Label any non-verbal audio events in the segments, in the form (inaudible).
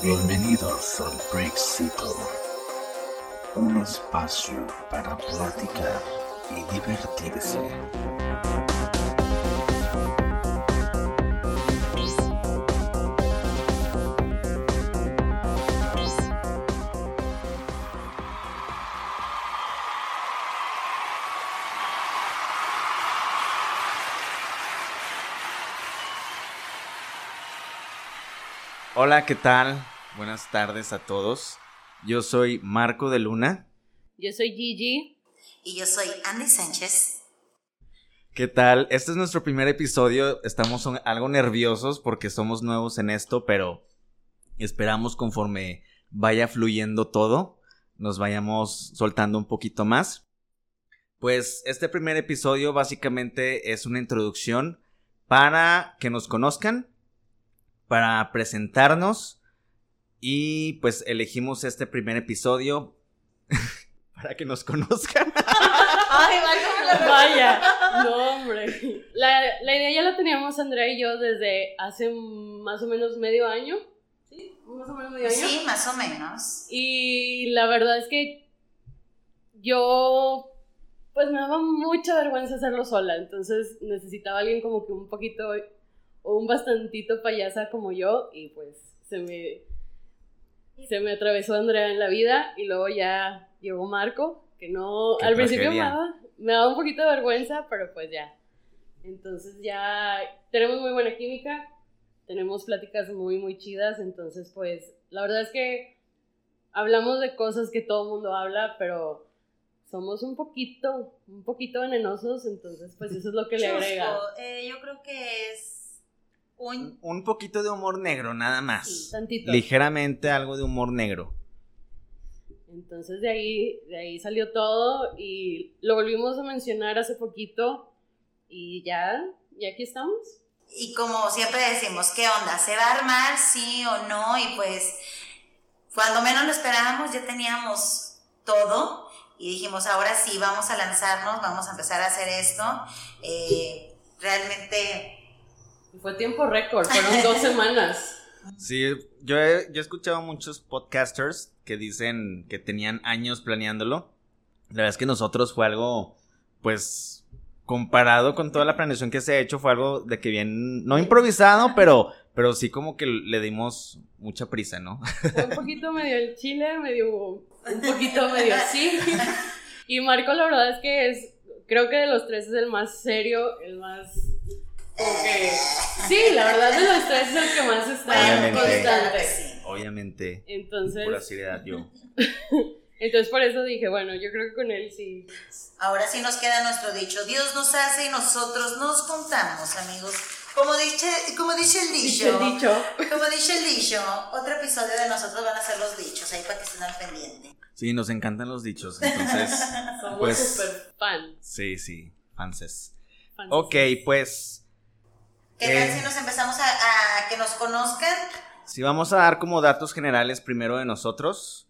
Bienvenidos al Brexito, un espacio para platicar y divertirse. Hola, ¿qué tal? Buenas tardes a todos. Yo soy Marco de Luna. Yo soy Gigi. Y yo soy Andy Sánchez. ¿Qué tal? Este es nuestro primer episodio. Estamos algo nerviosos porque somos nuevos en esto, pero esperamos conforme vaya fluyendo todo, nos vayamos soltando un poquito más. Pues este primer episodio básicamente es una introducción para que nos conozcan, para presentarnos y pues elegimos este primer episodio (laughs) para que nos conozcan. Ay, Vaya, no hombre. La, la idea ya la teníamos Andrea y yo desde hace más o menos medio año. ¿Sí? Más o menos medio año. Sí, más o menos. Y la verdad es que yo, pues me daba mucha vergüenza hacerlo sola, entonces necesitaba alguien como que un poquito o un bastantito payasa como yo y pues se me, se me atravesó Andrea en la vida y luego ya llegó Marco, que no, Qué al principio me tragedia. daba, me daba un poquito de vergüenza, pero pues ya. Entonces ya tenemos muy buena química, tenemos pláticas muy, muy chidas, entonces pues la verdad es que hablamos de cosas que todo el mundo habla, pero somos un poquito, un poquito venenosos, entonces pues eso es lo que le agrega. Eh, yo creo que es un... Un poquito de humor negro, nada Sí, más. tantito. Ligeramente algo de humor negro. Entonces de ahí, de ahí salió todo y lo volvimos a mencionar hace poquito y ya, ya aquí estamos. Y como siempre decimos, ¿qué onda? ¿Se va a armar, sí o no? Y pues, cuando menos lo esperábamos, ya teníamos todo. Y dijimos, ahora sí, vamos a lanzarnos, vamos a empezar a hacer esto. Eh, realmente fue tiempo récord, fueron dos (laughs) semanas. Sí, yo he, yo he escuchado muchos podcasters que dicen que tenían años planeándolo. La verdad es que nosotros fue algo, pues, comparado con toda la planeación que se ha hecho, fue algo de que bien, no improvisado, pero, pero sí como que le dimos mucha prisa, ¿no? Fue un poquito medio el chile, medio, un poquito medio así. (laughs) Y Marco la verdad es que es, creo que de los tres es el más serio, el más... Como que, sí, la verdad de los tres es el que más está Obviamente. constante. Obviamente, Entonces, pura seriedad yo. (laughs) entonces por eso dije, bueno, yo creo que con él sí. Ahora sí nos queda nuestro dicho. Dios nos hace y nosotros nos contamos, amigos. Como dice, como dice el dicho. El dicho. Como dice el dicho, otro episodio de nosotros van a ser los dichos, ahí para que estén al pendiente. Sí, nos encantan los dichos, entonces, (laughs) Somos Pues- súper fan. sí, sí, fanses. fans. Ok, pues, ¿Qué tal Eh. si nos empezamos a, a que nos conozcan? Sí, vamos a dar como datos generales primero de nosotros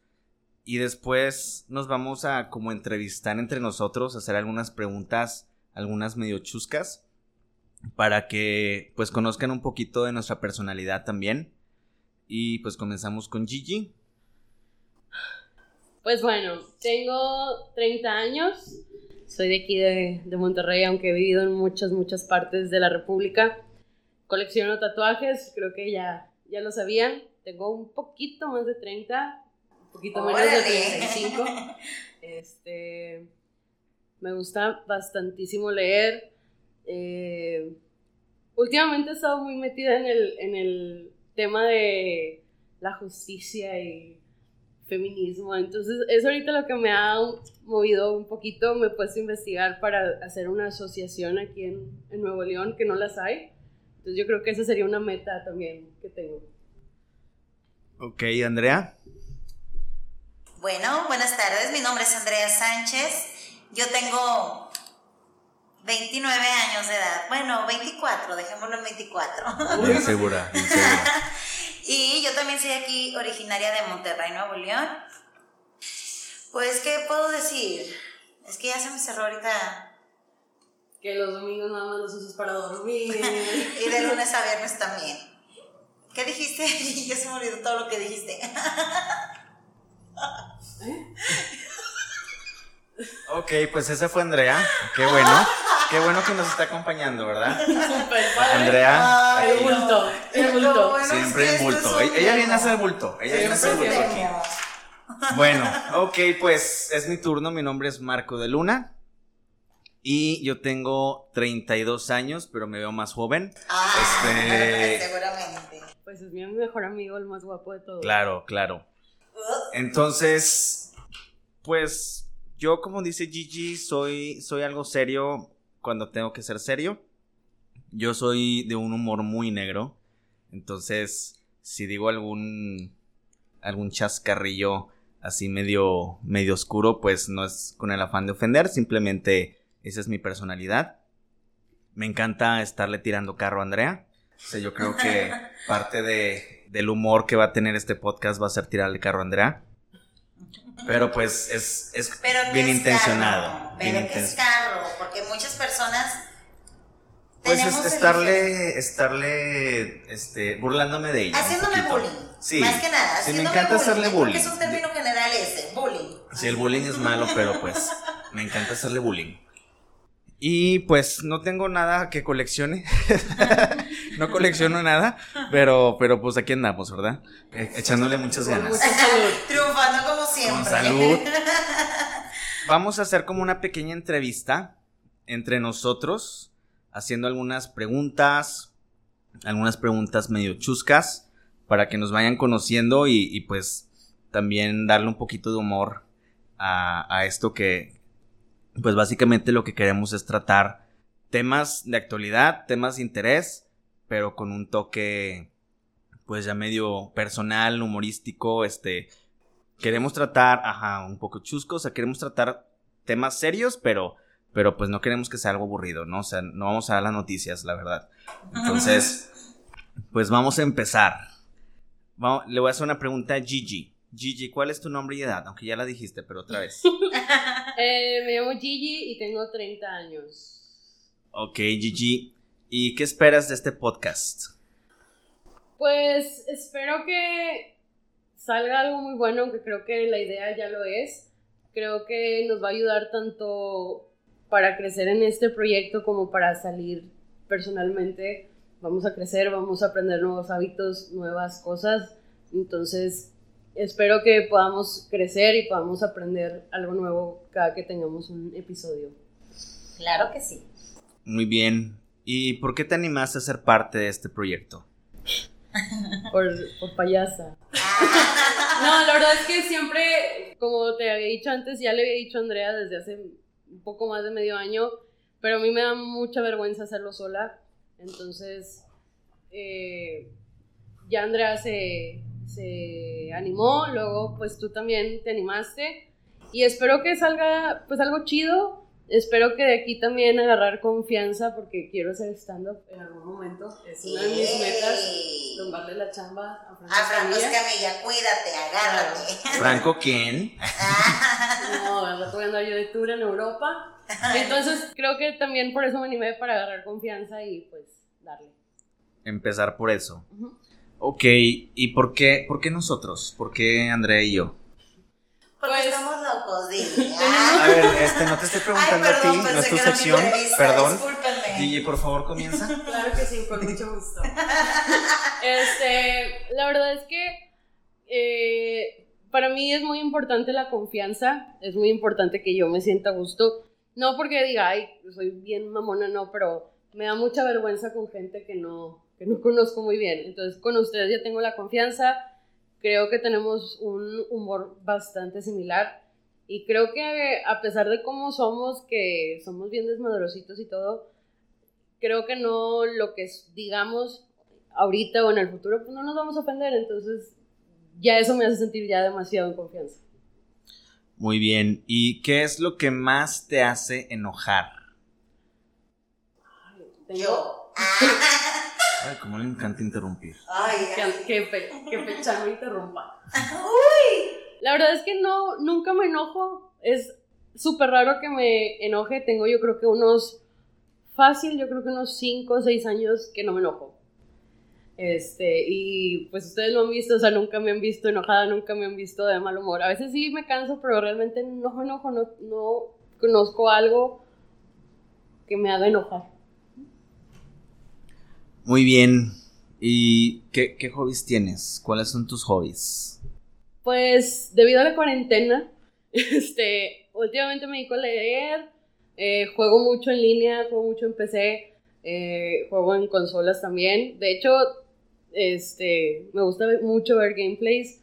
y después nos vamos a como entrevistar entre nosotros, hacer algunas preguntas, algunas medio chuscas, para que pues conozcan un poquito de nuestra personalidad también. Y pues comenzamos con Gigi. Pues bueno, tengo 30 años. Soy de aquí de, de Monterrey, aunque he vivido en muchas, muchas partes de la República. Colecciono tatuajes, creo que ya, ya lo sabían. Tengo un poquito más de 30, un poquito menos de Órale. 35. Este, me gusta bastantísimo leer. Eh, últimamente he estado muy metida en el, en el tema de la justicia y feminismo. Entonces, es ahorita lo que me ha movido un poquito. Me he puesto a investigar para hacer una asociación aquí en, en Nuevo León, que no las hay. Entonces, yo creo que esa sería una meta también que tengo. Ok, Andrea. Bueno, buenas tardes, mi nombre es Andrea Sánchez. Yo tengo 29 años de edad. Bueno, 24, dejémoslo en 24. Bien segura, bien (laughs) segura. Y yo también soy aquí originaria de Monterrey, Nuevo León. Pues, ¿qué puedo decir? Es que ya se me cerró ahorita. Que los domingos nada más los usas para dormir. (laughs) Y de lunes a viernes también. ¿Qué dijiste? (laughs) ya se me olvidó todo lo que dijiste. (laughs) Ok, pues esa fue Andrea. Qué bueno. Qué bueno que nos está acompañando, ¿verdad? Andrea. Ay, El bulto, el bulto. Bueno, Siempre es que bulto. un- Ella viene a hacer bulto. Ella viene a hacer bulto aquí. Bueno, ok, pues es mi turno. Mi nombre es Marco de Luna. Y yo tengo 32 años, pero me veo más joven. Ah, Este- seguramente. Pues es mi mejor amigo, el más guapo de todos. Claro, claro. Entonces, pues yo como dice Gigi, soy, soy algo serio cuando tengo que ser serio. Yo soy de un humor muy negro. Entonces, si digo algún, algún chascarrillo así medio, medio oscuro, pues no es con el afán de ofender, simplemente esa es mi personalidad. Me encanta estarle tirando carro a Andrea. O sea, yo creo que (laughs) parte de, del humor que va a tener este podcast va a ser tirarle carro a Andrea. Pero pues es, es Pero bien es intencionado. carro, bien pero que es carro, porque muchas personas Pues es estarle, estarle, este, burlándome de ella. Haciéndome bullying. Sí. Más que nada. Sí, me encanta hacerle Porque bullying. es un término general ese, bullying. Sí, el bullying es malo, pero pues me encanta hacerle bullying. Y pues no tengo nada que coleccione. (laughs) no colecciono nada, pero, pero pues aquí andamos, ¿verdad? Eh, echándole muchas ganas. Triunfando como siempre. Con salud. (laughs) Vamos a hacer como una pequeña entrevista entre nosotros, haciendo algunas preguntas, algunas preguntas medio chuscas, para que nos vayan conociendo y, y, pues también darle un poquito de humor a, a esto que, pues básicamente lo que queremos es tratar temas de actualidad, temas de interés, pero con un toque, pues ya medio personal, humorístico, este, queremos tratar, ajá, un poco chusco, o sea, queremos tratar temas serios, pero, pero pues no queremos que sea algo aburrido, ¿no? O sea, no vamos a dar las noticias, la verdad. Entonces, (laughs) pues vamos a empezar. Vamos- le voy a hacer una pregunta a Gigi. Gigi, ¿cuál es tu nombre y edad? Aunque ya la dijiste, pero otra vez. (laughs) Eh, me llamo Gigi y tengo 30 años. Ok, Gigi. ¿Y qué esperas de este podcast? Pues espero que salga algo muy bueno, aunque creo que la idea ya lo es. Creo que nos va a ayudar tanto para crecer en este proyecto como para salir personalmente. Vamos a crecer, vamos a aprender nuevos hábitos, nuevas cosas. Entonces, espero que podamos crecer y podamos aprender algo nuevo cada que tengamos un episodio. Claro que sí. Muy bien. ¿Y por qué te animaste a ser parte de este proyecto? Por, por payasa. (laughs) No, la verdad es que siempre, como te había dicho antes, ya le había dicho a Andrea desde hace un poco más de medio año, pero a mí me da mucha vergüenza hacerlo sola. Entonces, eh, ya Andrea se, se animó, luego pues tú también te animaste y espero que salga pues algo chido. Espero que de aquí también agarrar confianza porque quiero hacer stand-up en algún momento. Es una de mis metas, tumbarle la chamba a Franco A Franco Escamilla. Cuídate, agárrate. Franco, ¿quién? No, al rato voy a andar yo de tour en Europa. Entonces creo que también por eso me animé para agarrar confianza y pues darle. Empezar por eso. Ok, ¿y por qué, por qué nosotros? ¿Por qué Andrea y yo? Porque Pues- estamos locos, dile. (laughs) A ver, este, no te estoy preguntando Ay, a ti, no es tu sección, perdón. Discúlpenme. Gigi, por favor, comienza. (laughs) Claro que sí, con mucho gusto. (laughs) Este, la verdad es que eh, para mí es muy importante la confianza, es muy importante que yo me sienta a gusto. No porque diga, ay, soy bien mamona, no, pero me da mucha vergüenza con gente que no, que no (laughs) conozco muy bien. Entonces, con ustedes ya tengo la confianza, creo que tenemos un humor bastante similar. Y creo que a pesar de cómo somos, que somos bien desmadrositos y todo, creo que no lo que digamos ahorita o en el futuro, pues no nos vamos a ofender. Entonces, ya eso me hace sentir ya demasiado en confianza. Muy bien, ¿y qué es lo que más te hace enojar? Tengo Yo. (laughs) Ay, cómo le encanta interrumpir. Ay, ay. me interrumpa. (laughs) La verdad es que no, nunca me enojo. Es súper raro que me enoje. Tengo yo creo que unos, fácil, yo creo que unos 5 o 6 años que no me enojo. Este, y pues ustedes lo han visto, o sea, nunca me han visto enojada, nunca me han visto de mal humor. A veces sí me canso, pero realmente no me enojo, no, no conozco algo que me haga enojar. Muy bien. ¿Y qué, hobbies tienes? ¿Cuáles son tus hobbies? Pues debido a la cuarentena, (laughs) este, últimamente me dedico a leer, eh, juego mucho en línea, juego mucho en PC, eh, juego en consolas también. De hecho, este, me gusta mucho ver gameplays,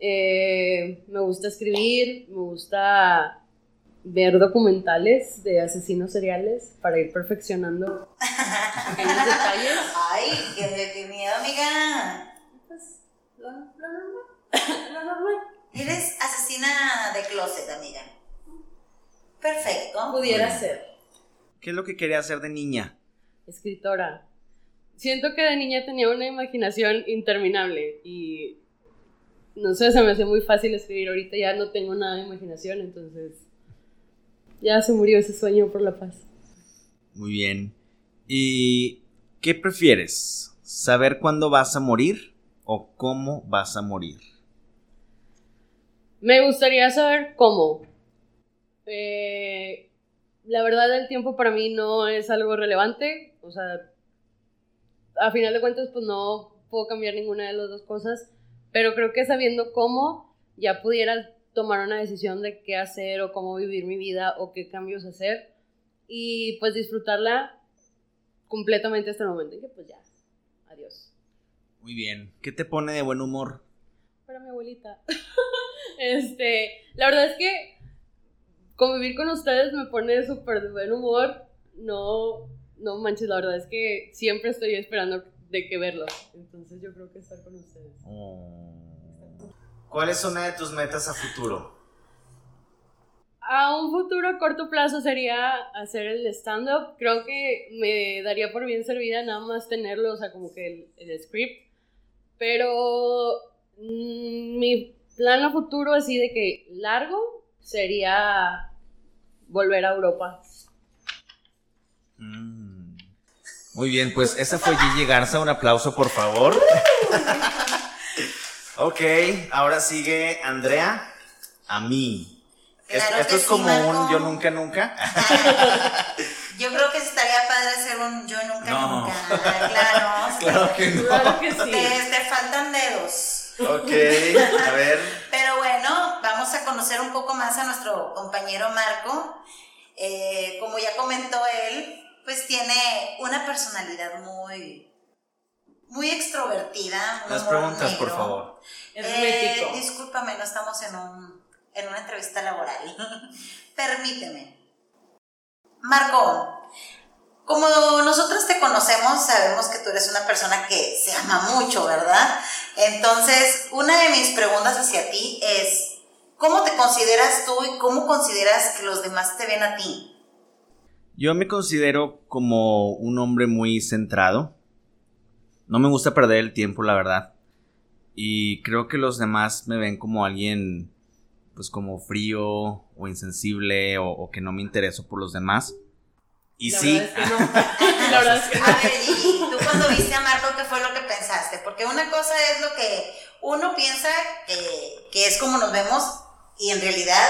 eh, me gusta escribir, me gusta ver documentales de asesinos seriales para ir perfeccionando pequeños detalles. (laughs) Ay, qué, qué miedo, amiga. Pues, lo, lo normal, (laughs) lo normal. Eres asesina de closet, amiga. Perfecto. Pudiera Bueno. ser ¿Qué es lo que quería hacer de niña? escritora. Siento que de niña tenía una imaginación interminable y no sé, se me hace muy fácil escribir. Ahorita ya no tengo nada de imaginación, entonces ya se murió ese sueño por la paz. Muy bien. ¿Y qué prefieres? ¿Saber cuándo vas a morir o cómo vas a morir? Me gustaría saber cómo. Eh, la verdad, el tiempo para mí no es algo relevante. O sea, a final de cuentas, pues no puedo cambiar ninguna de las dos cosas. Pero creo que sabiendo cómo, ya pudiera tomar una decisión de qué hacer o cómo vivir mi vida o qué cambios hacer. Y pues disfrutarla completamente hasta el momento en que pues ya, adiós. Muy bien. ¿Qué te pone de buen humor? para mi abuelita. (laughs) este, la verdad es que convivir con ustedes me pone súper de buen humor. No, no manches, la verdad es que siempre estoy esperando de que verlos. Entonces yo creo que estar con ustedes. Oh. ¿Cuál es una de tus metas a futuro? A un futuro a corto plazo sería hacer el stand-up. Creo que me daría por bien servida nada más tenerlo, o sea, como que el, el script. Pero mm, mi plan a futuro, así de que largo, sería volver a Europa. Mm. Muy bien, pues esa fue Gigi Garza. Un aplauso, por favor. (laughs) ok, ahora sigue Andrea. A mí. Esto, Claro esto es sí, como un yo nunca, nunca. (laughs) Yo creo que estaría padre hacer un yo nunca, No. nunca. Claro. (laughs) Claro que no. Claro que sí. Te, te faltan dedos. Ok, (laughs) a ver. Pero bueno, vamos a conocer un poco más a nuestro compañero Marco. Eh, como ya comentó él, pues tiene una personalidad muy, muy extrovertida. Las preguntas, por favor. Eh, discúlpame, no estamos en, un, en una entrevista laboral. (laughs) Permíteme. Marco, como nosotros te conocemos, sabemos que tú eres una persona que se ama mucho, ¿verdad? Entonces, una de mis preguntas hacia ti es, ¿cómo te consideras tú y cómo consideras que los demás te ven a ti? Yo me considero como un hombre muy centrado. No me gusta perder el tiempo, la verdad. Y creo que los demás me ven como alguien, pues como frío o insensible o, o que no me intereso por los demás. Y La sí, verdad es que no. (laughs) La verdad es que no. A ver, Gigi, tú cuando viste a Marco, ¿qué fue lo que pensaste? Porque una cosa es lo que uno piensa que, que es como nos vemos y en realidad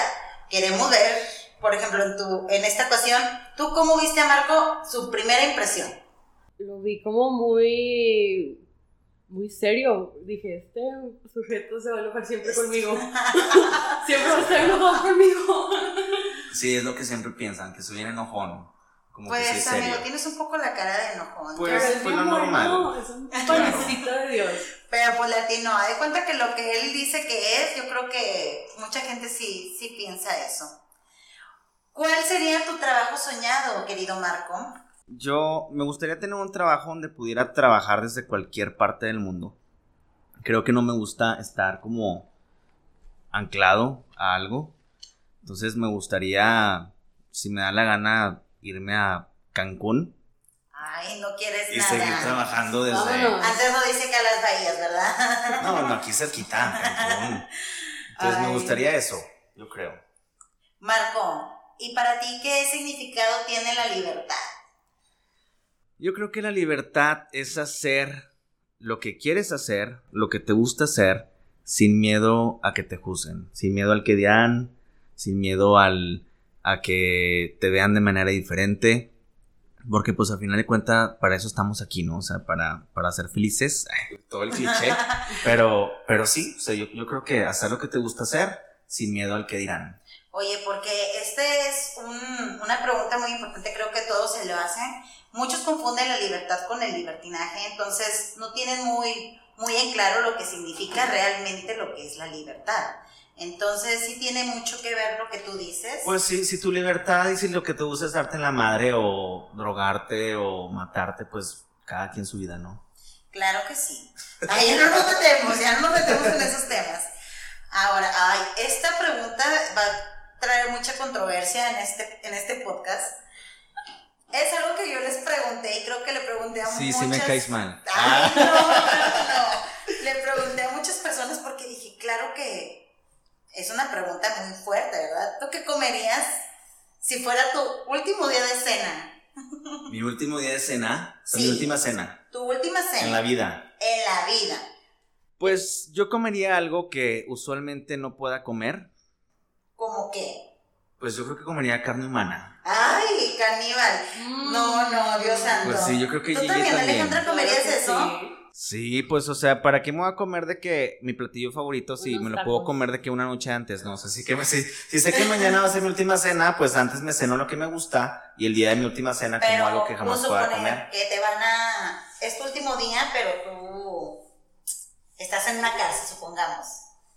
queremos ver, por ejemplo, en, tu, en esta ocasión, ¿tú cómo viste a Marco su primera impresión? Lo vi como muy. Muy serio. Dije, este sujeto se va a enojar siempre conmigo. (laughs) siempre va a estar enojado conmigo. sí, es lo que siempre piensan, que soy un enojón. Como Pues, es serio. amigo, tienes un poco la cara de enojón. Pues- Pero es fue bien lo normal. Es un (laughs) panecito de Dios. Pero pues latino, haz de cuenta que lo que él dice que es, yo creo que mucha gente sí, sí piensa eso. ¿Cuál sería tu trabajo soñado, querido Marco? Yo me gustaría tener un trabajo donde pudiera trabajar desde cualquier parte del mundo. Creo que no me gusta estar como anclado a algo. Entonces me gustaría, si me da la gana, irme a Cancún Ay, no quieres y nada. seguir trabajando desde... Vámonos. Antes no dice que a las bahías, ¿verdad? No, no, aquí cerquita, Cancún. Entonces me gustaría eso, yo creo. Marco, ¿y para ti qué significado tiene la libertad? Yo creo que la libertad es hacer lo que quieres hacer, lo que te gusta hacer, sin miedo a que te juzguen, sin miedo al que dirán, sin miedo al, a que te vean de manera diferente. Porque pues al final de cuentas para eso estamos aquí, ¿no? O sea, para, para ser felices, (laughs) todo el cliché. pero, pero sí, o sea, yo, yo creo que hacer lo que te gusta hacer sin miedo al que dirán. Oye, porque este es un, una pregunta muy importante, creo que todos se lo hacen. Muchos confunden la libertad con el libertinaje, entonces no tienen muy, muy en claro lo que significa realmente lo que es la libertad. Entonces sí tiene mucho que ver lo que tú dices. Pues sí, si tu libertad y si lo que te gusta es darte en la madre o drogarte o matarte, pues cada quien su vida, ¿no? Claro que sí. Ay, ya no nos metemos, ya no nos metemos en esos temas. Ahora, ay, esta pregunta va traer mucha controversia en este, en este podcast. Es algo que yo les pregunté y creo que le pregunté a Sí, muchas... sí me caes mal. Ay, no, no, no. Le pregunté a muchas personas porque dije, claro que es una pregunta muy fuerte, ¿verdad? ¿Tú qué comerías si fuera tu último día de cena? Mi último día de cena, Sí. mi última cena Tu última cena. en la vida. En la vida. Pues yo comería algo que usualmente no pueda comer. ¿Cómo qué? Pues yo creo que comería carne humana. Ay, caníbal. Mm. No, no, Dios santo. Pues sí, yo creo que ¿Tú también, también. Alejandra, comerías Claro eso? sí. Sí, pues o sea, ¿para qué me voy a comer de que mi platillo favorito si me lo tacos. puedo comer de que una noche antes, no? O sea, sí que si, si sé que mañana va a ser mi última cena, pues antes me ceno lo que me gusta y el día de mi última cena como algo que jamás pueda comer. que te van a... Es tu último día, pero tú estás en una cárcel, supongamos.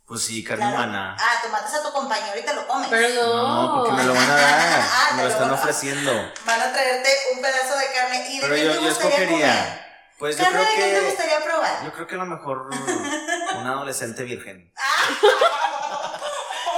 Pues sí, carne Claro. humana. Ah, tú matas a tu compañero y te lo comes. Pero no. No, porque me lo van a dar, (laughs) Ah, me lo están ofreciendo. Van a traerte un pedazo de carne y de Pero qué yo, te yo gustaría escogería. comer. Pues yo ¿Carne creo de qué te que. gustaría probar? Yo creo que a lo mejor una adolescente virgen.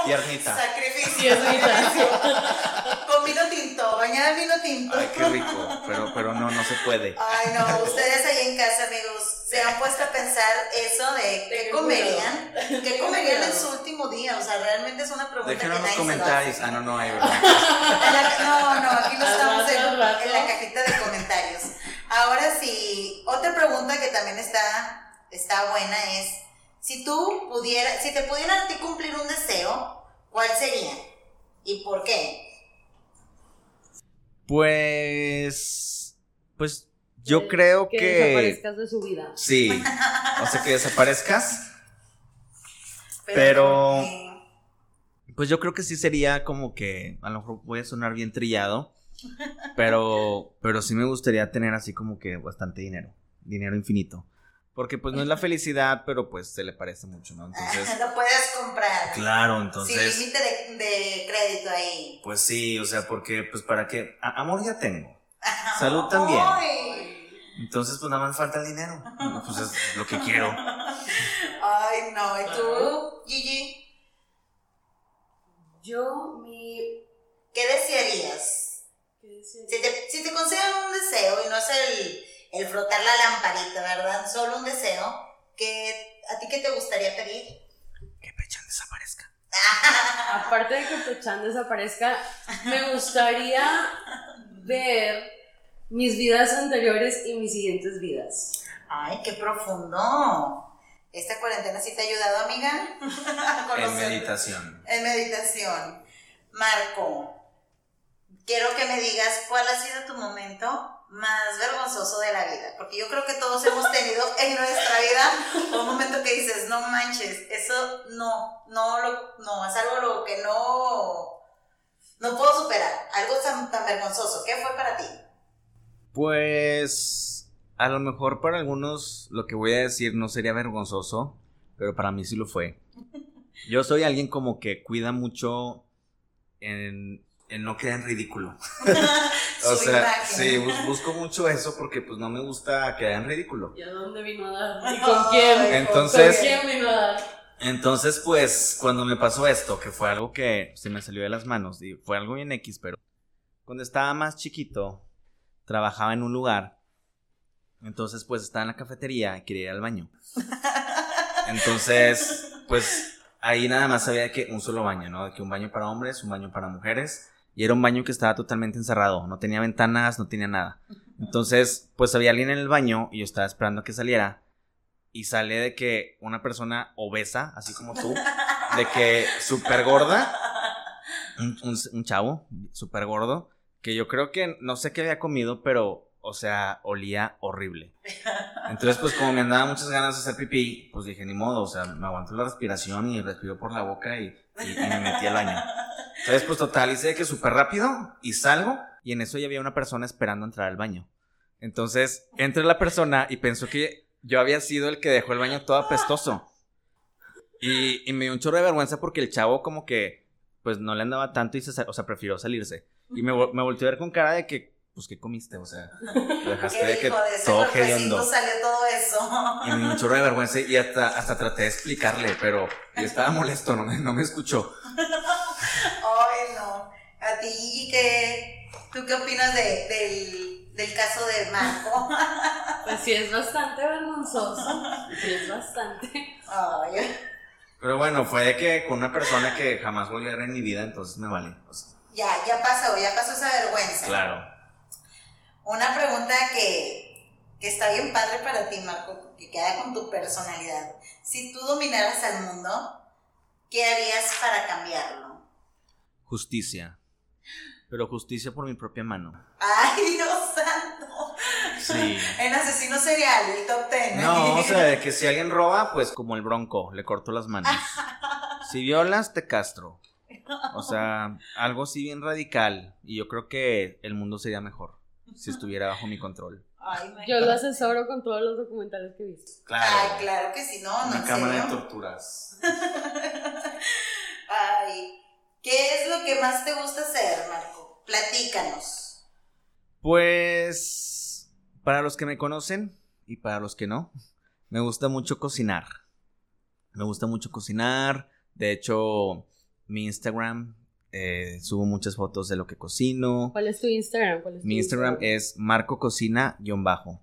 Tiernita. Sacrificio. (laughs) Con vino tinto, bañada en vino tinto. Ay, qué rico. Pero, pero no, no se puede. Ay, no, ustedes ahí en casa, amigos, se han puesto a pensar eso de qué comerían, (laughs) qué comerían en su último día, o sea, realmente es una pregunta Déjenos que en los nadie comentarios. lo Ah, no, no hay, ¿verdad? (laughs) No, no, aquí no Al estamos en la cajita de comentarios. Ahora sí, otra pregunta que también está, está buena es, si tú pudieras, si te pudieran a ti cumplir un deseo, ¿cuál sería? ¿Y por qué? Pues. Pues yo creo que que. desaparezcas de su vida. Sí. O sea, que desaparezcas. Pero-. Pues yo creo que sí sería como que. A lo mejor voy a sonar bien trillado. Pero. Pero sí me gustaría tener así como que bastante dinero. Dinero infinito. Porque pues no es la felicidad, pero pues se le parece mucho, ¿no? Entonces. (laughs) lo puedes comprar. Claro, Sin entonces. límite de, de crédito ahí. Pues sí, o sea, porque, pues para qué. A- amor ya tengo. Salud también. Ay, Entonces, pues nada más falta el dinero. Pues es lo que quiero. (laughs) ay, no. ¿Y tú, Gigi? Yo, mi. ¿Qué desearías? ¿qué decía? Si te, si te conceden un deseo y no es el, el frotar la lamparita, ¿verdad? Solo un deseo, que, ¿a ti qué te gustaría pedir? Que Pechan desaparezca. (laughs) Aparte de que Pechan desaparezca, me gustaría (laughs) ver mis vidas anteriores y mis siguientes vidas. Ay, qué profundo. ¿Esta cuarentena sí te ha ayudado, amiga? A En meditación. En meditación. Marco, quiero que me digas cuál ha sido tu momento más vergonzoso de la vida. Porque yo creo que todos hemos tenido (laughs) en nuestra vida un momento que dices, no manches, eso no, no, lo, no, es algo lo que no, no puedo superar. Algo tan, tan vergonzoso. ¿Qué fue para ti? Pues a lo mejor para algunos lo que voy a decir no sería vergonzoso, pero para mí sí lo fue. (laughs) Yo soy alguien como que cuida mucho en, en no quedar en ridículo. (laughs) O sea, imagen. sí, bus- busco mucho eso porque pues no me gusta quedar en ridículo. ¿Y a dónde vino a dar? ¿Y con quién? Entonces- ¿Con quién vino a dar? Entonces, pues, cuando me pasó esto, que fue algo que se me salió de las manos, y fue algo bien X, pero cuando estaba más chiquito, trabajaba en un lugar. Entonces, pues, estaba en la cafetería y quería ir al baño. (laughs) Entonces, pues, ahí nada más sabía que un solo baño, ¿no? De que un baño para hombres, un baño para mujeres. Y era un baño que estaba totalmente encerrado, no tenía ventanas, no tenía nada. Entonces, pues había alguien en el baño y yo estaba esperando a que saliera. y sale de que una persona obesa, así como tú, de que súper gorda, un, un- un chavo súper gordo, que yo creo que no sé qué había comido, pero, o sea, olía horrible. (laughs) Entonces, pues como me andaba muchas ganas de hacer pipí, pues dije, ni modo, o sea, me aguanto la respiración y respiro por la boca y, y- y me metí al baño. Entonces, pues total, hice que súper rápido y salgo y en eso ya había una persona esperando entrar al baño. Entonces, entra la persona y pensó que yo había sido el que dejó el baño todo apestoso. Y, y me dio un chorro de vergüenza porque el chavo como que, pues no le andaba tanto y se, o sea, prefirió salirse. Y me, me volteó a ver con cara de que, pues, ¿qué comiste? O sea, (laughs) dejaste ¿Qué de que? De todo hediondo. salió todo eso. Y me dio un chorro de vergüenza y hasta, hasta traté de explicarle, pero yo estaba molesto, no me, no me escuchó. (laughs) Ay, no. A ti, Gigi, ¿qué, ¿tú qué opinas de- del, del caso de Marco? (laughs) Pues sí, es bastante vergonzoso. Sí, es bastante. Ay, Pero bueno, fue de que con una persona que jamás volví a ver en mi vida, entonces me vale. o sea, ya, ya pasó, ya pasó esa vergüenza. claro. Una pregunta que, que está bien padre para ti, Marco, que queda con tu personalidad. Si tú dominaras al mundo, ¿qué harías para cambiarlo? Justicia. Pero justicia por mi propia mano. ¡Ay, Dios santo! Sí. (laughs) En asesino serial, el top ten. No, o sea, de que si (laughs) alguien roba, pues como el bronco, le corto las manos. (laughs) Si violas, te castro. (laughs) O sea, algo así bien radical. Y yo creo que el mundo sería mejor si estuviera bajo mi control. Ay, Yo lo asesoro con todos los documentales que he visto. Ay, claro que sí, no, no, Una cámara de torturas. (laughs) Ay, ¿qué es lo que más te gusta hacer, Marco? Platícanos. Pues, para los que me conocen y para los que no, me gusta mucho cocinar. Me gusta mucho cocinar. De hecho, mi Instagram eh, subo muchas fotos de lo que cocino. ¿Cuál es tu Instagram? ¿Cuál es tu Mi Instagram es Marco Cocina-bajo.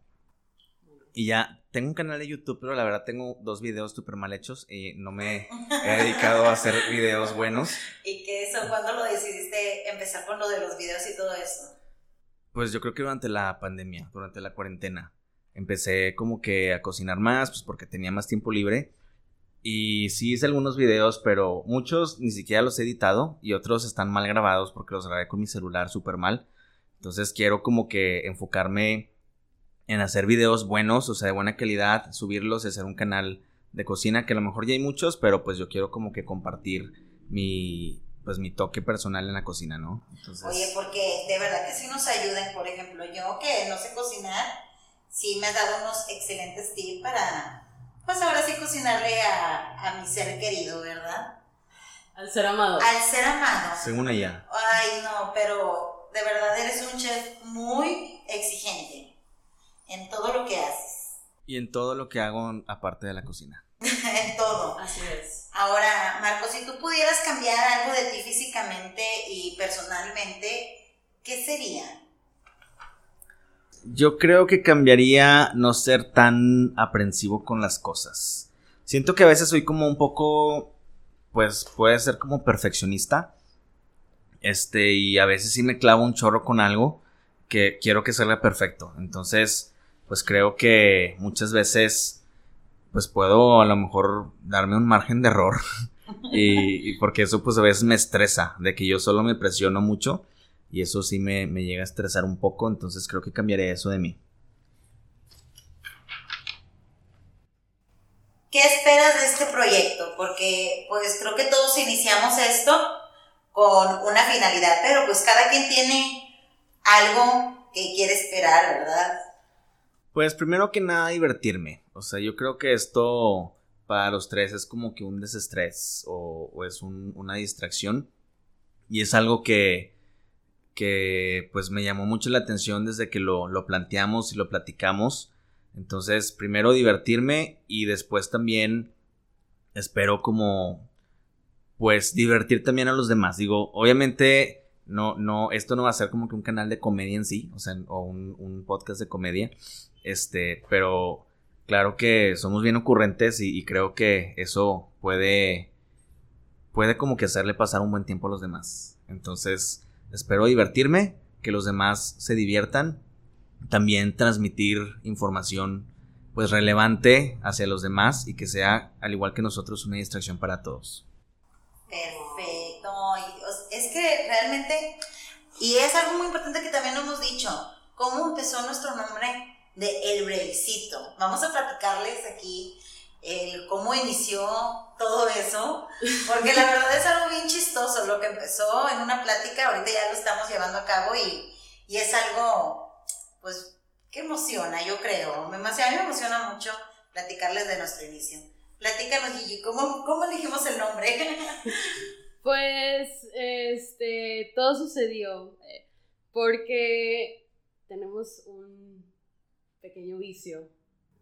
Y ya, tengo un canal de YouTube, pero la verdad tengo dos videos súper mal hechos y no me he dedicado a hacer videos buenos. ¿Y qué eso? ¿Cuándo lo decidiste empezar con lo de los videos y todo eso? Pues yo creo que durante la pandemia, durante la cuarentena, empecé como que a cocinar más, pues porque tenía más tiempo libre. Y sí hice algunos videos, pero muchos ni siquiera los he editado y otros están mal grabados porque los grabé con mi celular súper mal. Entonces quiero como que enfocarme en hacer videos buenos, o sea, de buena calidad, subirlos y hacer un canal de cocina, que a lo mejor ya hay muchos, pero pues yo quiero como que compartir mi, pues mi toque personal en la cocina, ¿no? Entonces... Oye, porque de verdad que sí nos ayudan, por ejemplo, yo que no sé cocinar, sí me has dado unos excelentes tips para, pues ahora sí cocinarle a, a mi ser querido, ¿verdad? Al ser amado. Al ser amado. Según ella. Ay, no, pero de verdad eres un chef muy exigente en todo lo que haces, Y en todo lo que hago aparte de la cocina. (laughs) en todo. Así es. Ahora, Marco, si tú pudieras cambiar algo de ti físicamente y personalmente, ¿qué sería? Yo creo que cambiaría no ser tan aprensivo con las cosas. Siento que a veces soy como un poco, pues puede ser como perfeccionista. Este, y a veces sí me clavo un chorro con algo que quiero que salga perfecto. Entonces, pues creo que muchas veces, pues puedo a lo mejor darme un margen de error. (laughs) y, porque eso pues a veces me estresa, de que yo solo me presiono mucho. Y eso sí me, me llega a estresar un poco, entonces creo que cambiaré eso de mí. ¿Qué esperas de este proyecto? Porque pues creo que todos iniciamos esto con una finalidad, pero pues cada quien tiene algo que quiere esperar, ¿verdad? Pues primero que nada divertirme. O sea, yo creo que esto para los tres es como que un desestrés o, o es un- una distracción. Y es algo que, que pues me llamó mucho la atención desde que lo, lo planteamos y lo platicamos. Entonces, primero divertirme y después también espero como pues divertir también a los demás. Digo, obviamente no, no, esto no va a ser como que un canal de comedia en sí, o sea, o un, un podcast de comedia. Este, pero claro que somos bien ocurrentes y, y creo que eso puede, puede como que hacerle pasar un buen tiempo a los demás. Entonces, espero divertirme, que los demás se diviertan, también transmitir información pues relevante hacia los demás y que sea, al igual que nosotros, una distracción para todos. Perfecto. Es que realmente, y es algo muy importante que también hemos dicho, ¿cómo empezó nuestro nombre de El Breakcito? Vamos a platicarles aquí el cómo inició todo eso, porque la verdad es algo bien chistoso, lo que empezó en una plática, ahorita ya lo estamos llevando a cabo y, y es algo, pues, que emociona, yo creo, me, a mí me emociona mucho platicarles de nuestro inicio. Platícanos, Gigi, ¿cómo, cómo elegimos el nombre? (laughs) Pues, este, todo sucedió eh, porque tenemos un pequeño vicio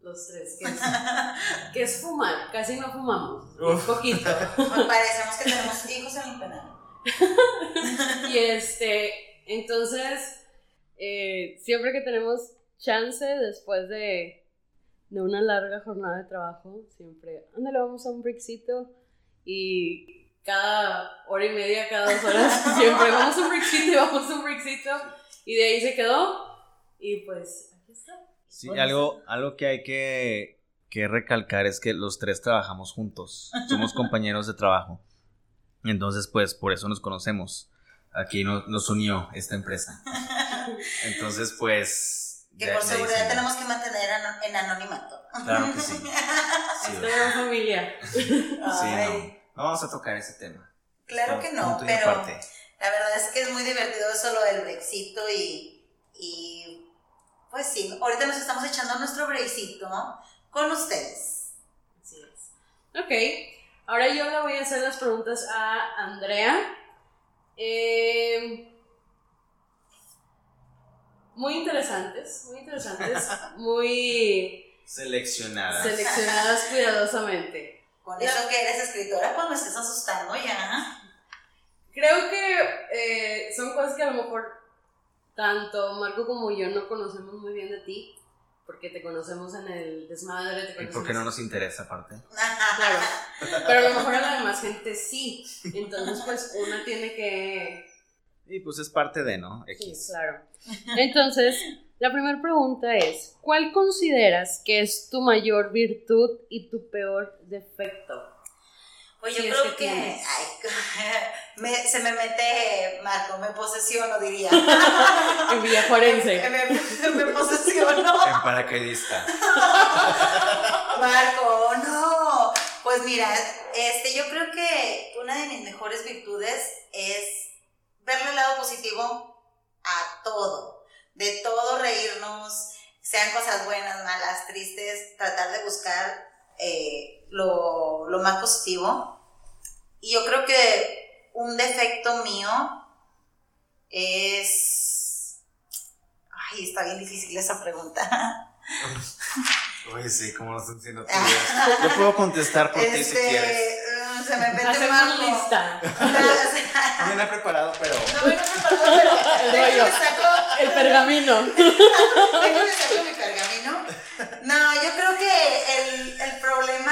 los tres, (laughs) que es, fumar. Casi no fumamos, un poquito. Parecemos que tenemos hijos en el penal. (laughs) y este, entonces, eh, siempre que tenemos chance después de, de una larga jornada de trabajo, siempre, ándale, vamos a un brickcito y cada hora y media, cada dos horas, (laughs) siempre vamos a un brickcito y vamos a un brickcito y de ahí se quedó y pues aquí está. Sí, algo, algo que hay que, recalcar es que los tres trabajamos juntos. Somos (laughs) compañeros de trabajo. Entonces, pues, por eso nos conocemos. Aquí nos unió esta empresa. Entonces, pues. Que por seguridad tenemos que mantener en anonimato. Claro que sí. (laughs) sí familia. Sí, no. vamos a tocar ese tema. Claro que no, pero la verdad es que es muy divertido eso lo del Brexito y, y pues sí, ahorita nos estamos echando nuestro breakcito con ustedes. Así es. Ok, ahora yo le voy a hacer las preguntas a Andrea. Eh, muy interesantes, muy interesantes, (laughs) muy... Seleccionadas. Seleccionadas cuidadosamente. Con eso que eres escritora, pues me estás asustando ya. Creo que eh, son cosas que a lo mejor tanto Marco como yo no conocemos muy bien de ti, porque te conocemos en el desmadre. y porque no nos interesa aparte. Claro, pero a lo mejor a la demás gente sí, entonces pues una tiene que... Y pues es parte de, ¿no? Sí, claro. Entonces, la primera pregunta es, ¿cuál consideras que es tu mayor virtud y tu peor defecto? Pues yo creo que, ay, (laughs) se me mete, Marco, me posesiono, diría. (laughs) en Villa Forense. me, me posesiono. En paracaidista. (laughs) Marco, no. Pues mira, este, yo creo que una de mis mejores virtudes es verle el lado positivo a todo. De todo reírnos, sean cosas buenas, malas, tristes, tratar de buscar eh, lo, lo más positivo. Y yo creo que un defecto mío es... Ay, está bien difícil esa pregunta. (laughs) Uy, sí, como lo están diciendo (laughs) Yo puedo contestar por ti si este, quieres. Mm, se me mete más lista. (laughs) No viene preparado, pero. No viene preparado, pero. El, saco, el pergamino. Déjame saco mi pergamino.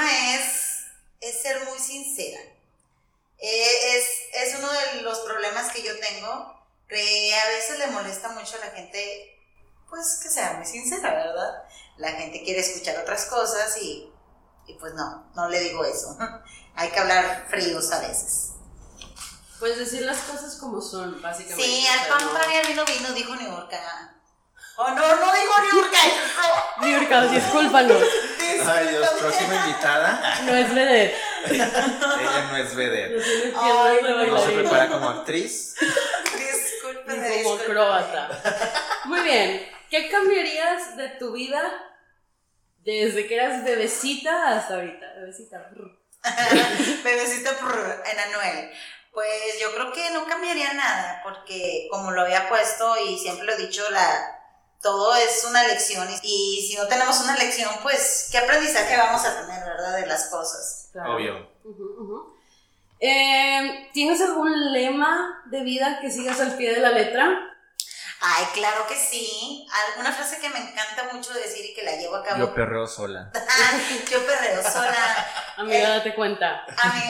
Es, es ser muy sincera. Eh, es, es uno de los problemas que yo tengo, que a veces le molesta mucho a la gente, pues que sea muy sincera, ¿verdad? La gente quiere escuchar otras cosas y, y pues no, no le digo eso. (laughs) Hay que hablar fríos a veces. Pues decir las cosas como son, básicamente. Sí, al pan para y al vino vino, dijo New York. Oh, no, no digo New York. New York, discúlpanos. Ay, Dios, próxima invitada. No es vedette. Ella no es vedette. no se prepara como actriz. Disculpen. Como acróbata. Muy bien. ¿Qué cambiarías de tu vida desde que eras bebecita hasta ahorita? Bebecita. (laughs) bebecita en Anuel. Pues yo creo que no cambiaría nada, porque como lo había puesto y siempre lo he dicho, la, todo es una lección y si no tenemos una lección, pues, ¿qué aprendizaje vamos a tener, verdad, de las cosas? Obvio. Eh, ¿Tienes algún lema de vida que sigas al pie de la letra? Ay, claro que sí. Alguna frase que me encanta mucho decir y que la llevo a cabo. Yo perreo sola. (laughs) Yo perreo sola. (laughs) Amiga, eh, date cuenta.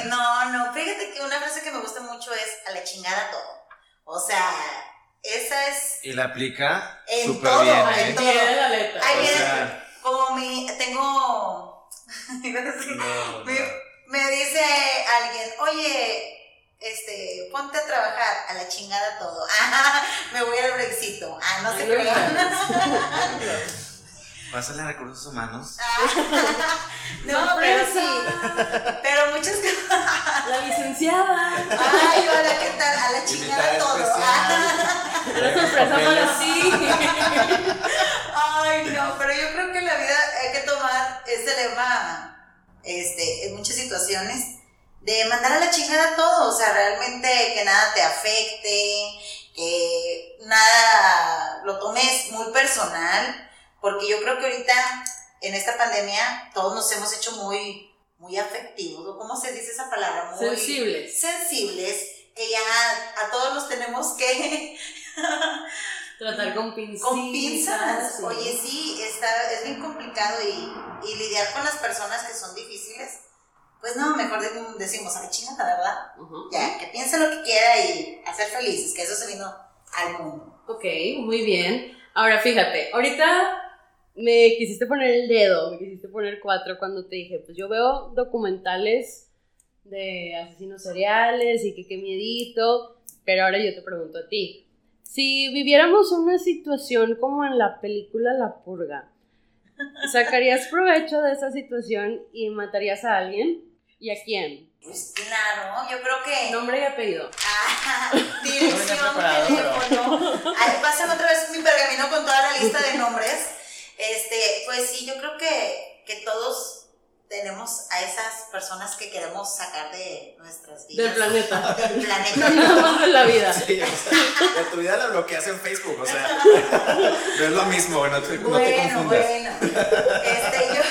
no, no, fíjate que una frase que me gusta mucho es a la chingada todo. O sea, esa es. Y la aplica súper bien. ¿eh? En todo. la letra. Como mi, tengo, (laughs) No, me, no. me dice alguien, oye, este, ponte a trabajar, a la chingada todo. Ah, (laughs) me voy al brexito. Ah, no sé qué. (laughs) no, Pásale a recursos humanos. Ah, (laughs) no, pero sí. Pero muchas cosas. La licenciada. Ay, hola, ¿qué tal? A la chingada todo. Ah. (laughs) Una sorpresa para ti. Ay, no, pero yo creo que en la vida hay que tomar ese lema, este, en muchas situaciones, de mandar a la chingada todo, o sea, realmente que nada te afecte, que nada lo tomes muy personal, porque yo creo que ahorita, en esta pandemia, todos nos hemos hecho muy, muy afectivos, ¿o ¿cómo se dice esa palabra? Muy Sensibles. sensibles, que ya a todos nos tenemos que (laughs) Tratar con pinzas. con pinzas. sí. Oye, sí, está, es bien complicado y, y lidiar con las personas que son difíciles. Pues no, mejor de- decimos, a la chingada, ¿verdad? Ujú. Ya, que piense lo que quiera y hacer felices, que eso se vino al mundo. Ok, muy bien. Ahora fíjate, ahorita me quisiste poner el dedo, me quisiste poner cuatro cuando te dije, pues yo veo documentales de asesinos seriales y que qué miedito, pero ahora yo te pregunto a ti, si viviéramos una situación como en la película La Purga, ¿sacarías provecho de esa situación y matarías a alguien? ¿Y a quién? Pues claro, yo creo que... Nombre y apellido. Ah, (laughs) dirección, preparado, teléfono. Ahí pasan otra vez mi pergamino con toda la lista de nombres. Este, pues sí, yo creo que, que todos tenemos a esas personas que queremos sacar de nuestras vidas. Del planeta. (laughs) Del No (laughs) planeta. nada más de la vida. Sí, o sea, de tu vida la bloqueas en Facebook, o sea, (laughs) no es lo mismo, no te, no te Bueno, confundas. bueno. Este, yo,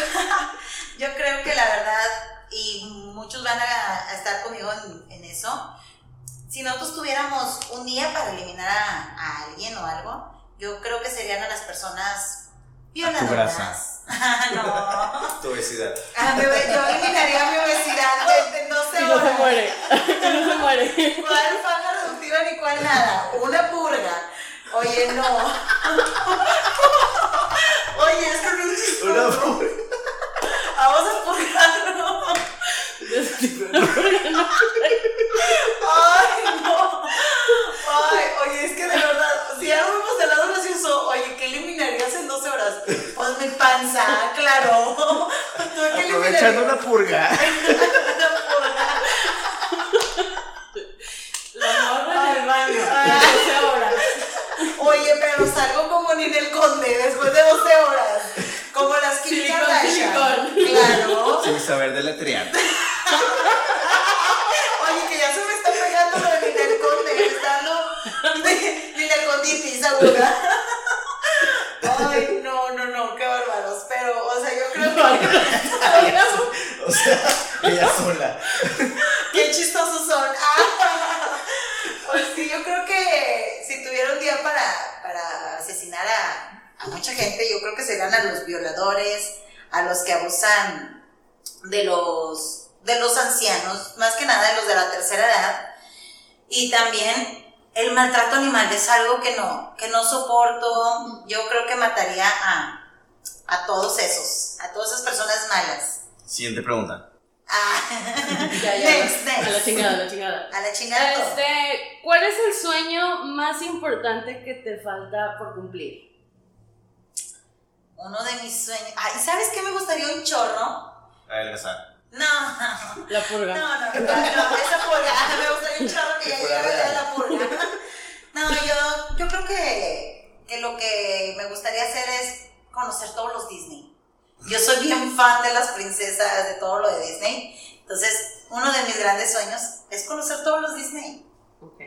yo creo que la verdad, y muchos van a, a estar conmigo en, en eso, si nosotros tuviéramos un día para eliminar a, a alguien o algo, yo creo que serían a las personas violadoras. grasa. (laughs) no. (laughs) Tu obesidad. A mi obe- yo eliminaría mi obesidad de, de 12 Y no se horas. muere. (laughs) Y no se muere. ¿Cuál faja reductiva ni cuál nada? Una purga. Oye, no. Oye, es que no es chistoso. Vamos a purgarlo. Ay, no. Ay, oye, es que de verdad, si ya lo vemos del lado gracioso, oye, ¿qué eliminarías en 12 horas? Pues mi panza, claro. ¿Tú qué Aprovechando una purga. Una purga. La morra en el baño. Ay. 12 horas. Oye, pero salgo como Ninel Conde después de 12 horas. Como las Kim Silicón, Kardashian. Claro. Sin saber deletrear. Oye, que ya se me está pegando lo de Ninel Conde. Está dando Ninel Conditis aguda. Ay, no, no, no, qué bárbaros. Pero, o sea, yo creo que. O sea, ella sola. Qué chistosos son. Ah, pues sí, yo creo que si tuviera un día para, para asesinar a, a mucha gente, yo creo que serían a los violadores, a los que abusan de los, de los ancianos, más que nada de los de la tercera edad. Y también el maltrato animal es algo que no, que no soporto. Yo creo que mataría a, a todos esos, a todas esas personas malas. Siguiente pregunta. Ah, (laughs) Ya, ya. next, A la next. chingada, a la chingada. A la chingada. Este, ¿cuál es el sueño más importante que te falta por cumplir? Uno de mis sueños. Ay, ¿sabes qué me gustaría un chorro? Adelgazar. No, (laughs) no, La no, purga. no, no, esa purga. (laughs) Me gustaría un chorro que ya llegara la purga. No, yo, yo creo que, que lo que me gustaría hacer es conocer todos los Disney. Yo soy bien fan de las princesas, de todo lo de Disney. Entonces, uno de mis grandes sueños es conocer todos los Disney.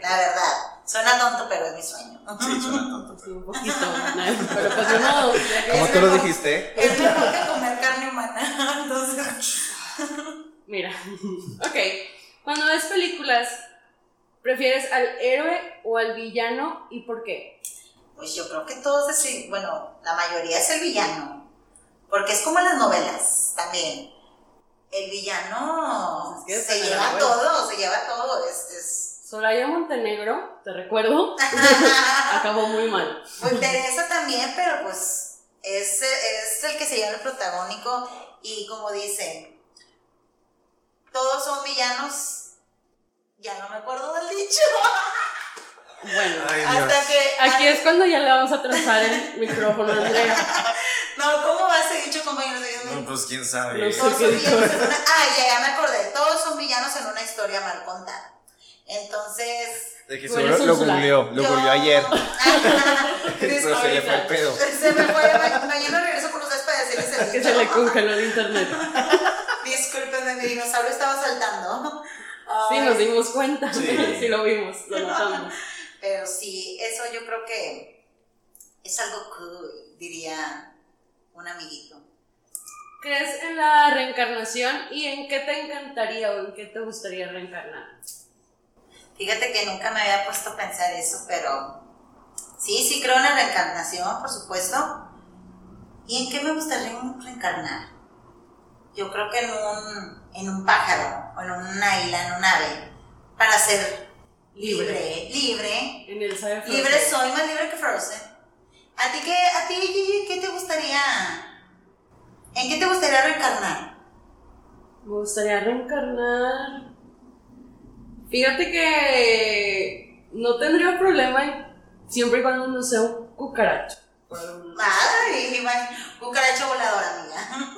La verdad. Suena tonto, pero es mi sueño. Sí, suena (laughs) tonto. Sí, un (laughs) poquito. ¿no? Pero pues que- ¿Cómo tú lo dijiste? Es mejor que comer carne humana. (laughs) Entonces. Mira. Ok. Cuando ves películas, ¿prefieres al héroe o al villano y por qué? Pues yo creo que todos, ese- bueno, la mayoría es el villano. Porque es como en las novelas también. El villano Pues es que se lleva todo, se lleva todo. Es, es... Soraya Montenegro, te recuerdo, (laughs) acabó muy mal. Pues Teresa también, pero pues Es, es el que se llama el protagónico y como dice, todos son villanos. Ya no me acuerdo del dicho. (laughs) Bueno, Ay, Dios. Hasta que. aquí es cuando ya le vamos a trazar el micrófono a Andrea. (laughs) No, ¿cómo va ese dicho, compañeros? Dios mío. No, pues quién sabe. No sé. Todos ¿Qué son dijo? villanos en una. Ah, ya, ya me acordé. Todos son villanos en una historia mal contada. Entonces. De que seguro lo googleó, lo googleó ayer. (laughs) Se le fue el pedo. Se me fue. ma- Mañana regreso con ustedes para decirles el Que se le congeló el internet. (laughs) Discúlpenme, mi dinosaurio estaba saltando. Sí, nos dimos cuenta. Sí. Sí, lo vimos, lo notamos. Pero sí, eso yo creo que es algo cool, diría un amiguito. ¿Crees en la reencarnación y en qué te encantaría o en qué te gustaría reencarnar? Fíjate que nunca me había puesto a pensar eso, pero sí, sí creo en la reencarnación, por supuesto. ¿Y en qué me gustaría reencarnar? Yo creo que en un, en un pájaro, o en un águila, en un ave, para ser libre, libre. En el Frozen. Libre soy, más libre que Frozen. ¿A ti qué, a ti, Gigi, qué te gustaría? ¿En qué te gustaría reencarnar? Me gustaría reencarnar. Fíjate que no tendría problema siempre y cuando no sea un cucaracho. Ay, man, cucaracha voladora, amiga.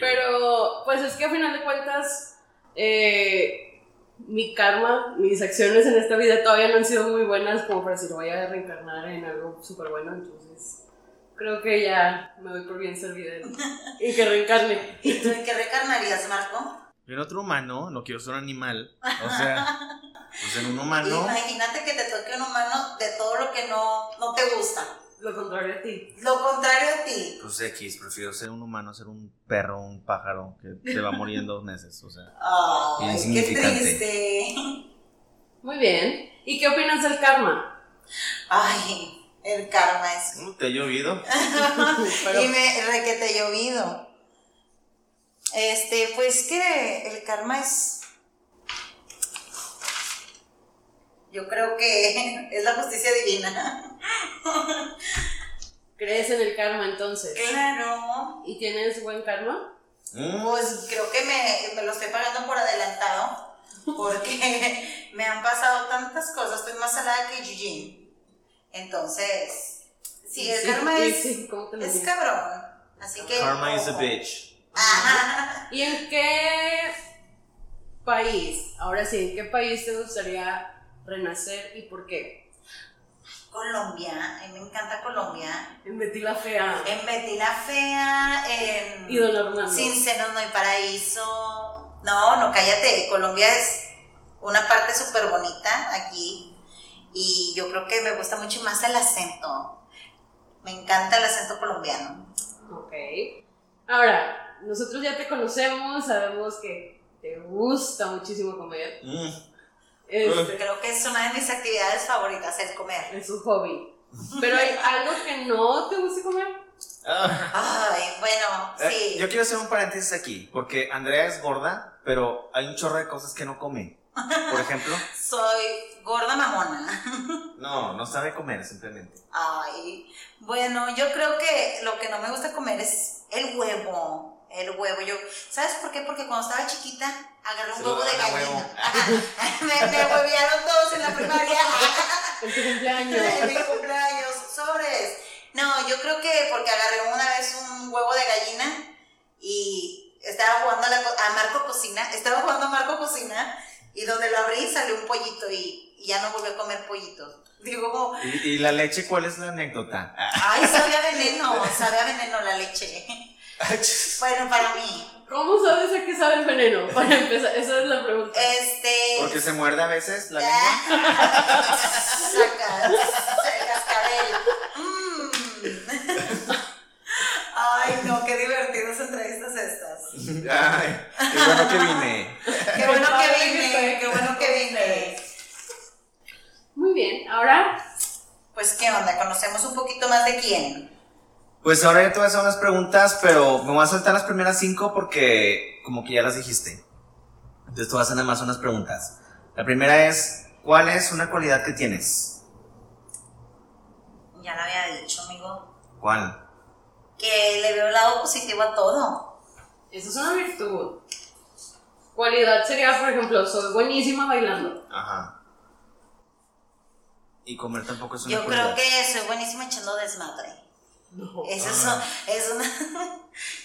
Pero, pues es que a final de cuentas, eh, mi karma, mis acciones en esta vida todavía no han sido muy buenas como para decir voy a reencarnar en algo súper bueno. Entonces, creo que ya me doy por bien servida (laughs) en que reencarne. ¿Y tú en qué reencarnarías, Marco? Yo en otro humano, no quiero ser un animal. O sea, (laughs) pues en un humano. Imagínate que te toque un humano de todo lo que no, no te gusta. Lo contrario a ti. Lo contrario a ti. Pues X, prefiero ser un humano, ser un perro, un pájaro que se va a morir en dos meses. O sea, Ay, qué triste. Muy bien. ¿Y qué opinas del karma? Ay, el karma es. ¿cómo te ha llovido? Pero- (laughs) Y me requete llovido. Este, pues que el karma es. Yo creo que (laughs) es la justicia divina. (laughs) ¿Crees en el karma entonces? Claro. ¿Y tienes buen karma? Mm, Pues creo que me, me lo estoy pagando por adelantado. Porque (laughs) me han pasado tantas cosas. Estoy más salada que Eugene. Entonces, sí, el karma sí, es, sí, ¿cómo te lo es cabrón. Así que. Karma is a bitch. Ajá. ¿Y en qué país, ahora sí, en qué país te gustaría renacer y por qué? Colombia, a mí me encanta Colombia. En Betty la Fea En Betty la Fea, en y Don Armando. Sin senos no hay paraíso. No, no, cállate. Colombia es una parte súper bonita aquí. Y yo creo que me gusta mucho más el acento. Me encanta el acento colombiano. Ok. Ahora, nosotros ya te conocemos, sabemos que te gusta muchísimo comer. Mm, Este, Creo que es una de mis actividades favoritas, el comer. es un hobby. Pero hay algo que no te guste comer. ah. Ay, bueno, Eh, sí. Yo quiero hacer un paréntesis aquí, porque Andrea es gorda, pero hay un chorro de cosas que no come. Por ejemplo, (laughs) Soy gorda mamona. (laughs) no, no sabe comer simplemente. Ay, bueno, yo creo que lo que no me gusta comer es el huevo. El huevo, yo, ¿sabes por qué? Porque cuando estaba chiquita agarré un huevo de gallina. (laughs) me, me huevearon todos en la primaria. (laughs) En tu cumpleaños. (laughs) en mi cumpleaños, sobres. No, yo creo que porque agarré una vez un huevo de gallina y estaba jugando a, la co- a Marco Cocina, estaba jugando a Marco Cocina y donde lo abrí salió un pollito y, y ya no volví a comer pollitos. Digo, ¿Y, y la leche cuál es la anécdota? ay, sabe a veneno, sabe a veneno la leche. (laughs) Bueno, para mí, ¿Cómo sabes a qué sabe el veneno? Para empezar, esa es la pregunta. este... Porque se muerde a veces la lengua. Sacas el cascabel. Mm. Ay, no, qué divertidas entrevistas estas. Ay, qué bueno que vine. Qué bueno que vine, qué bueno que vine. Muy bien, ahora Pues, ¿qué onda? ¿Conocemos un poquito más de quién? Pues ahora yo te voy a hacer unas preguntas, pero me voy a saltar las primeras cinco porque como que ya las dijiste. Entonces te voy a hacer nada más unas preguntas. La primera es, ¿cuál es una cualidad que tienes? Ya lo había dicho, amigo. ¿Cuál? que le veo el lado positivo a todo. Eso es una virtud. Cualidad sería, por ejemplo, soy buenísima bailando. Ajá. Y comer tampoco es una Yo cualidad. creo que soy buenísima echando desmadre. No. Eso es- Ah. es una... (laughs)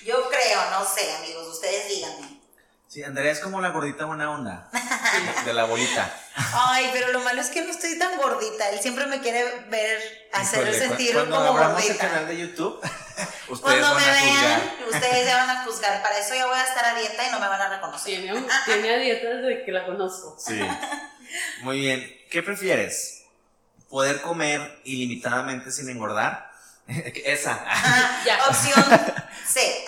Yo creo, no sé, amigos, ustedes díganme. Sí, Andrea es como la gordita buena onda. (laughs) de, de la bolita. Ay, pero lo malo es que no estoy tan gordita. Él siempre me quiere ver, hacer sentir cuando como abramos el gordita. canal de YouTube, (laughs) ustedes Cuando van me a vean, juzgar. ustedes ya van a juzgar. Para eso ya voy a estar a dieta y no me van a reconocer. Tiene, un- tiene a dieta desde que la conozco. Sí. Muy bien. ¿Qué prefieres? ¿Poder comer ilimitadamente sin engordar? (laughs) Esa. Opción C.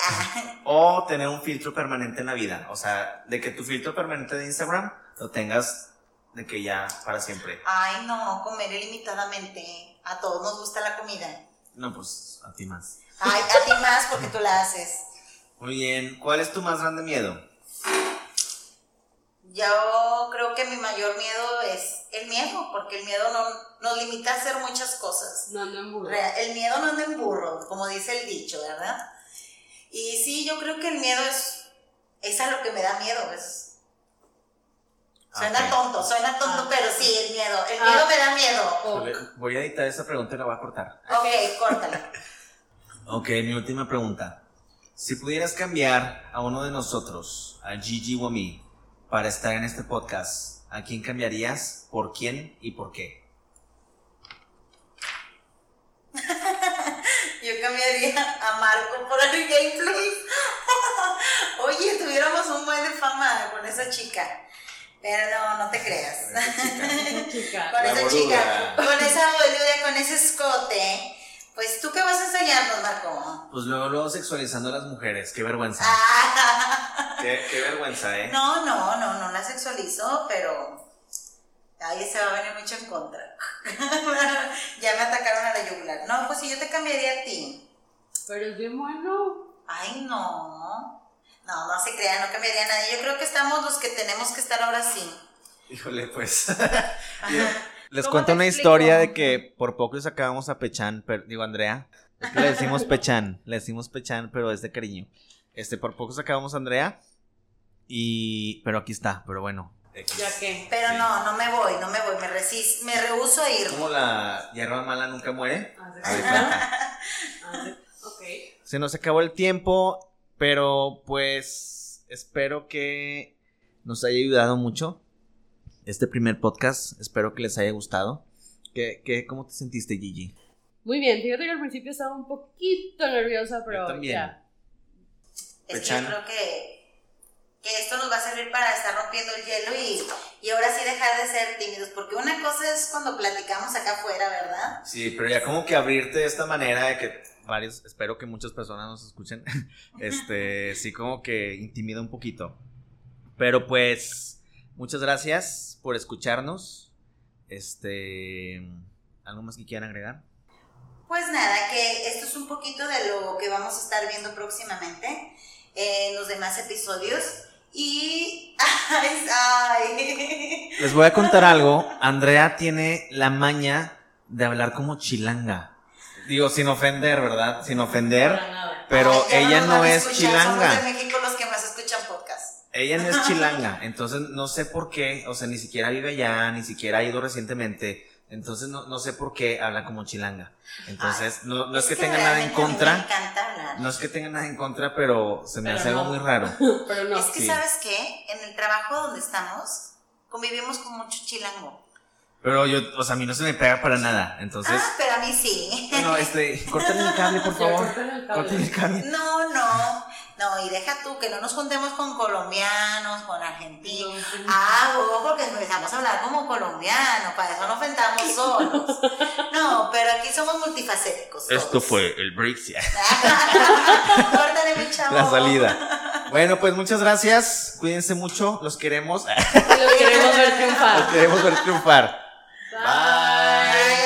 O tener un filtro permanente en la vida. O sea, de que tu filtro permanente de Instagram lo tengas de que ya para siempre. Ay, no, comer ilimitadamente. A todos nos gusta la comida. No, pues a ti más. Ay, a ti más porque tú la haces. Muy bien. ¿Cuál es tu más grande miedo? Yo creo que mi mayor miedo es el miedo, porque el miedo no, nos limita a hacer muchas cosas. No, no en burro. El miedo no anda en burro, como dice el dicho, ¿verdad? Y sí, yo creo que el miedo es, es a lo que me da miedo. Es, suena tonto, suena tonto, Ah. pero sí, el miedo. El Ah. miedo me da miedo. Ok. Voy a editar esa pregunta y la voy a cortar. Ok, córtala. Ok, mi última pregunta. Si pudieras cambiar a uno de nosotros, a Gigi o a mí, para estar en este podcast, ¿a quién cambiarías? ¿Por quién y por qué? (laughs) Yo cambiaría a Marco por el gameplay. (laughs) Oye, tuviéramos un buen de fama con esa chica. Pero no, no te creas. Chica. (laughs) con esa chica, con esa boluda, con ese escote. Pues tú qué vas a enseñarnos, Marco. Pues luego, luego sexualizando a las mujeres, qué vergüenza. Ah, Qué, qué vergüenza, ¿eh? no, no, no, no la sexualizo, pero ahí se va a venir mucho en contra. (laughs) ya me atacaron a la yugular. No, pues si yo te cambiaría a ti. Pero es bien bueno. Ay, no. No, no se crea, no cambiaría a nadie. Yo creo que estamos los que tenemos que estar ahora sí. Híjole, pues. (laughs) Les ¿Cómo cuento una explico? historia de que por poco sacábamos a Pechan, pero, digo Andrea. Es que le decimos (laughs) Pechan, le decimos Pechan, pero es de cariño. Este, por poco sacábamos a Andrea. Y. Pero aquí está, pero bueno. Ya que. Pero Sí. no, no me voy, no me voy, me resist, me rehuso a ir. ¿Cómo la hierba mala nunca muere? De- Ok. Se nos acabó el tiempo, pero pues espero que nos haya ayudado mucho este primer podcast. Espero que les haya gustado. ¿Qué, qué, ¿Cómo te sentiste, Gigi? Muy bien, fíjate que al principio estaba un poquito nerviosa, pero Yo también. ya. Es que yo creo que, que esto nos va a servir para estar rompiendo el hielo y, y ahora sí dejar de ser tímidos, porque una cosa es cuando platicamos acá afuera, ¿verdad? Sí, pero ya como que abrirte de esta manera de que varios, espero que muchas personas nos escuchen, (laughs) este, (laughs) sí como que intimida un poquito. Pero pues, muchas gracias por escucharnos. Este, ¿algo más que quieran agregar? Pues nada, que esto es un poquito de lo que vamos a estar viendo próximamente en los demás episodios. Y. (laughs) ¡Ay! ay. Les voy a contar algo. Andrea tiene la maña de hablar como chilanga. Digo, sin ofender, ¿verdad? Sin ofender. Pero Ay, ella no a es escuchar, chilanga. Somos de México los que más escuchan podcast. Ella no es (laughs) chilanga, entonces no sé por qué, o sea, ni siquiera vive allá, ni siquiera ha ido recientemente, entonces no, no sé por qué habla como chilanga. Entonces, no, no es, que, tenga nada en contra, encanta hablar. no es que tenga nada en contra, pero se me Pero hace algo muy raro. (laughs) Pero no. es que, sí. ¿sabes qué? En el trabajo donde estamos, convivimos con mucho chilango. Pero yo, o sea, a mí no se me pega para nada, entonces, ah, pero a mí sí. no, este, córtale el cable, por (laughs) favor. córtale el cable. Córtale el cable. No, no, no, y deja tú que no nos juntemos con colombianos, con argentinos. No, Ah, ojo, porque empezamos a hablar como colombiano, para eso nos ofendamos solos. No, pero aquí somos multifacéticos. todos. el break, (laughs) Córtale, mi chavo. la salida. (laughs) Bueno, pues muchas gracias, cuídense mucho, los queremos, Lo queremos ver triunfar. los queremos ver triunfar. Bye.